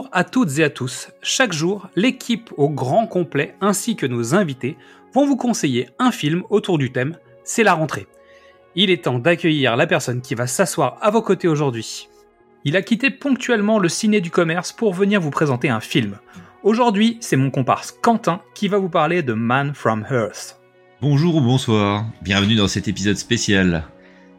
Bonjour à toutes et à tous. Chaque jour, l'équipe au grand complet ainsi que nos invités vont vous conseiller un film autour du thème C'est la rentrée. Il est temps d'accueillir la personne qui va s'asseoir à vos côtés aujourd'hui. Il a quitté ponctuellement le ciné du commerce pour venir vous présenter un film. Aujourd'hui, c'est mon comparse Quentin qui va vous parler de Man from Earth. Bonjour ou bonsoir, bienvenue dans cet épisode spécial.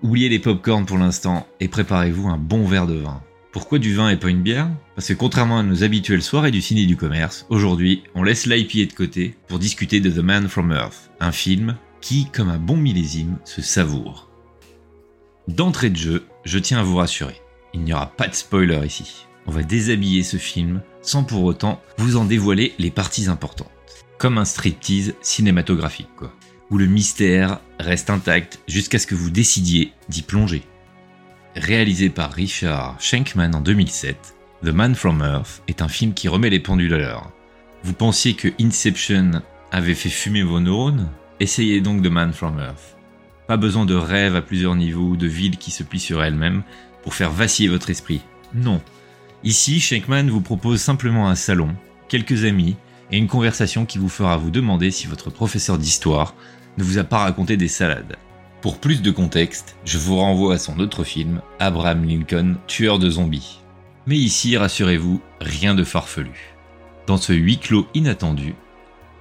Oubliez les pop-corn pour l'instant et préparez-vous un bon verre de vin. Pourquoi du vin et pas une bière? Parce que contrairement à nos habituelles soirées du ciné du commerce, aujourd'hui, on laisse l'IPA de côté pour discuter de The Man from Earth, un film qui, comme un bon millésime, se savoure. D'entrée de jeu, je tiens à vous rassurer, il n'y aura pas de spoiler ici. On va déshabiller ce film sans pour autant vous en dévoiler les parties importantes. Comme un striptease cinématographique, quoi. Où le mystère reste intact jusqu'à ce que vous décidiez d'y plonger. Réalisé par Richard Schenkman en 2007, The Man from Earth est un film qui remet les pendules à l'heure. Vous pensiez que Inception avait fait fumer vos neurones? Essayez donc The Man from Earth. Pas besoin de rêves à plusieurs niveaux, de villes qui se plient sur elles-mêmes pour faire vaciller votre esprit. Non. Ici, Schenkman vous propose simplement un salon, quelques amis et une conversation qui vous fera vous demander si votre professeur d'histoire ne vous a pas raconté des salades. Pour plus de contexte, je vous renvoie à son autre film, Abraham Lincoln, tueur de zombies. Mais ici, rassurez-vous, rien de farfelu. Dans ce huis clos inattendu,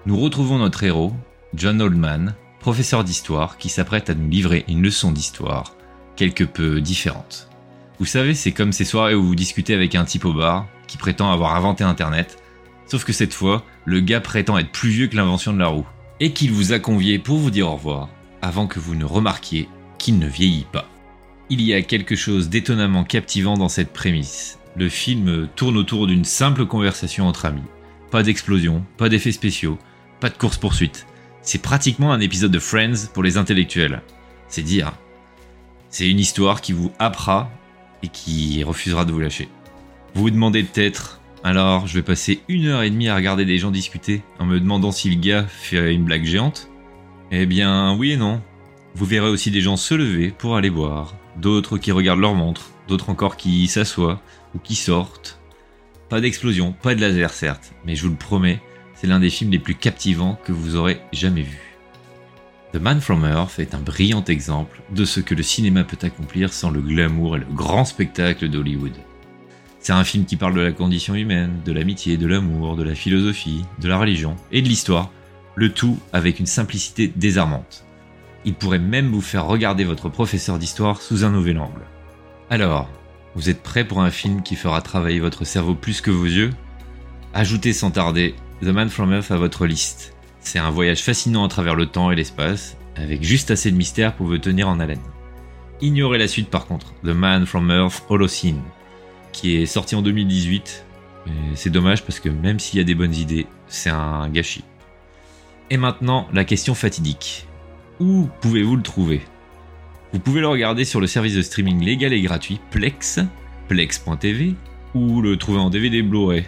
nous retrouvons notre héros, John Oldman, professeur d'histoire qui s'apprête à nous livrer une leçon d'histoire quelque peu différente. Vous savez, c'est comme ces soirées où vous discutez avec un type au bar qui prétend avoir inventé Internet, sauf que cette fois, le gars prétend être plus vieux que l'invention de la roue, et qu'il vous a convié pour vous dire au revoir avant que vous ne remarquiez qu'il ne vieillit pas. Il y a quelque chose d'étonnamment captivant dans cette prémisse. Le film tourne autour d'une simple conversation entre amis. Pas d'explosion, pas d'effets spéciaux, pas de course-poursuite. C'est pratiquement un épisode de Friends pour les intellectuels. C'est dire. C'est une histoire qui vous happera et qui refusera de vous lâcher. Vous vous demandez peut-être, alors je vais passer une heure et demie à regarder des gens discuter en me demandant si le gars fait une blague géante eh bien, oui et non. Vous verrez aussi des gens se lever pour aller boire, d'autres qui regardent leur montre, d'autres encore qui s'assoient ou qui sortent. Pas d'explosion, pas de laser certes, mais je vous le promets, c'est l'un des films les plus captivants que vous aurez jamais vu. The Man from Earth est un brillant exemple de ce que le cinéma peut accomplir sans le glamour et le grand spectacle d'Hollywood. C'est un film qui parle de la condition humaine, de l'amitié, de l'amour, de la philosophie, de la religion et de l'histoire, le tout avec une simplicité désarmante. Il pourrait même vous faire regarder votre professeur d'histoire sous un nouvel angle. Alors, vous êtes prêt pour un film qui fera travailler votre cerveau plus que vos yeux? Ajoutez sans tarder The Man from Earth à votre liste. C'est un voyage fascinant à travers le temps et l'espace, avec juste assez de mystère pour vous tenir en haleine. Ignorez la suite par contre, The Man from Earth Holocene, qui est sorti en 2018. C'est dommage parce que même s'il y a des bonnes idées, c'est un gâchis. Et maintenant, la question fatidique. Où pouvez-vous le trouver? Vous pouvez le regarder sur le service de streaming légal et gratuit Plex, plex.tv, ou le trouver en DVD Blu-ray.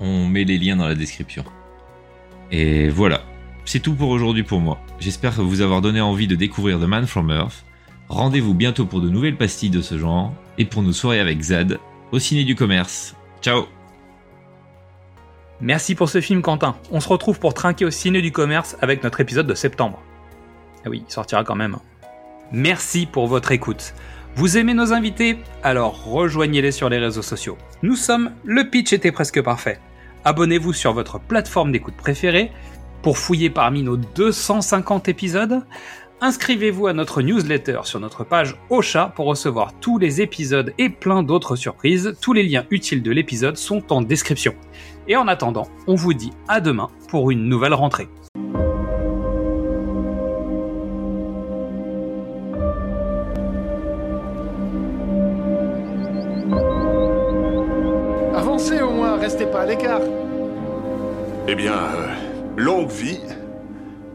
On met les liens dans la description. Et voilà, c'est tout pour aujourd'hui pour moi. J'espère vous avoir donné envie de découvrir The Man from Earth. Rendez-vous bientôt pour de nouvelles pastilles de ce genre et pour nos soirées avec Zad au ciné du commerce. Ciao Merci pour ce film Quentin. On se retrouve pour trinquer au ciné du commerce avec notre épisode de septembre. Ah oui, il sortira quand même. Merci pour votre écoute. Vous aimez nos invités? Alors rejoignez-les sur les réseaux sociaux. Nous sommes Le Pitch était presque parfait. Abonnez-vous sur votre plateforme d'écoute préférée pour fouiller parmi nos 250 épisodes. Inscrivez-vous à notre newsletter sur notre page Ocha pour recevoir tous les épisodes et plein d'autres surprises. Tous les liens utiles de l'épisode sont en description. Et en attendant, on vous dit à demain pour une nouvelle rentrée. Avancez au moins, restez pas à l'écart. Eh bien, euh, longue vie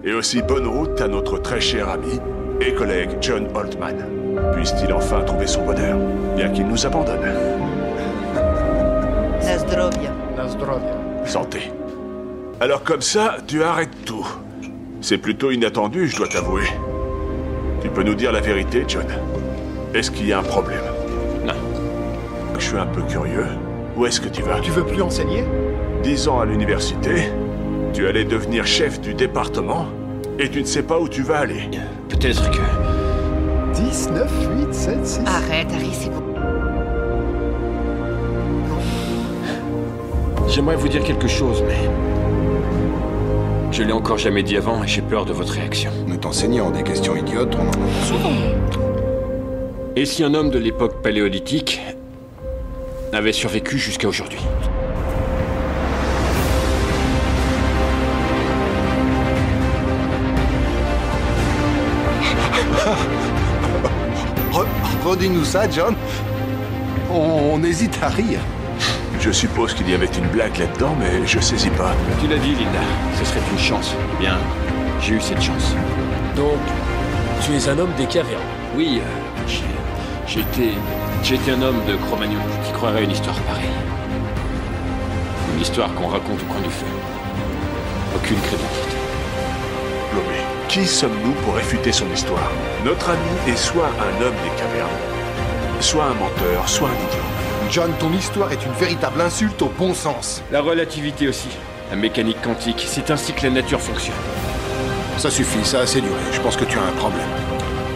et aussi bonne route à notre très cher ami et collègue John Holtman. Puisse-t-il enfin trouver son bonheur, bien qu'il nous abandonne. Nazdrovia. Nazdrovia. Santé. Alors comme ça, tu arrêtes tout. C'est plutôt inattendu, je dois t'avouer. Tu peux nous dire la vérité, John Est-ce qu'il y a un problème? Non. Je suis un peu curieux. Où est-ce que tu vas? Tu veux plus enseigner? Dix ans à l'université, tu allais devenir chef du département, et tu ne sais pas où tu vas aller. Peut-être que. 10, 9, 8, 7, 6. Arrête, Harry, c'est bon. J'aimerais vous dire quelque chose, mais. Je l'ai encore jamais dit avant et j'ai peur de votre réaction. Nous t'enseignons des questions idiotes, on en a souvent. Et si un homme de l'époque paléolithique avait survécu jusqu'à aujourd'hui? Redis-nous ça, John. On, on hésite à rire. Je suppose qu'il y avait une blague là-dedans, mais je saisis pas. Tu l'as dit, Linda, ce serait une chance. Eh Bien, j'ai eu cette chance. Donc, tu es un homme des cavernes. Oui, euh, j'ai- j'ai été. J'ai été un homme de Cro-Magnon qui croirait une histoire pareille. Une histoire qu'on raconte au coin du feu. Aucune crédibilité. Qui sommes-nous pour réfuter son histoire? Notre ami est soit un homme des cavernes, soit un menteur, soit un idiot. John, ton histoire est une véritable insulte au bon sens. La relativité aussi. La mécanique quantique, c'est ainsi que la nature fonctionne. Ça suffit, ça a assez duré. Je pense que tu as un problème.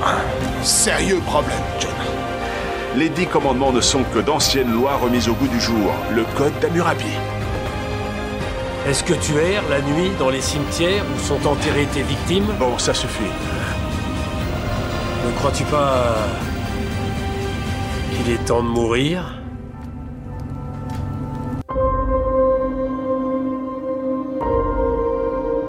Un sérieux problème, John. Les dix commandements ne sont que d'anciennes lois remises au goût du jour. Le code d'Hammurabi. Est-ce que tu erres la nuit dans les cimetières où sont enterrées tes victimes? Bon, ça suffit. Ne crois-tu pas qu'il est temps de mourir?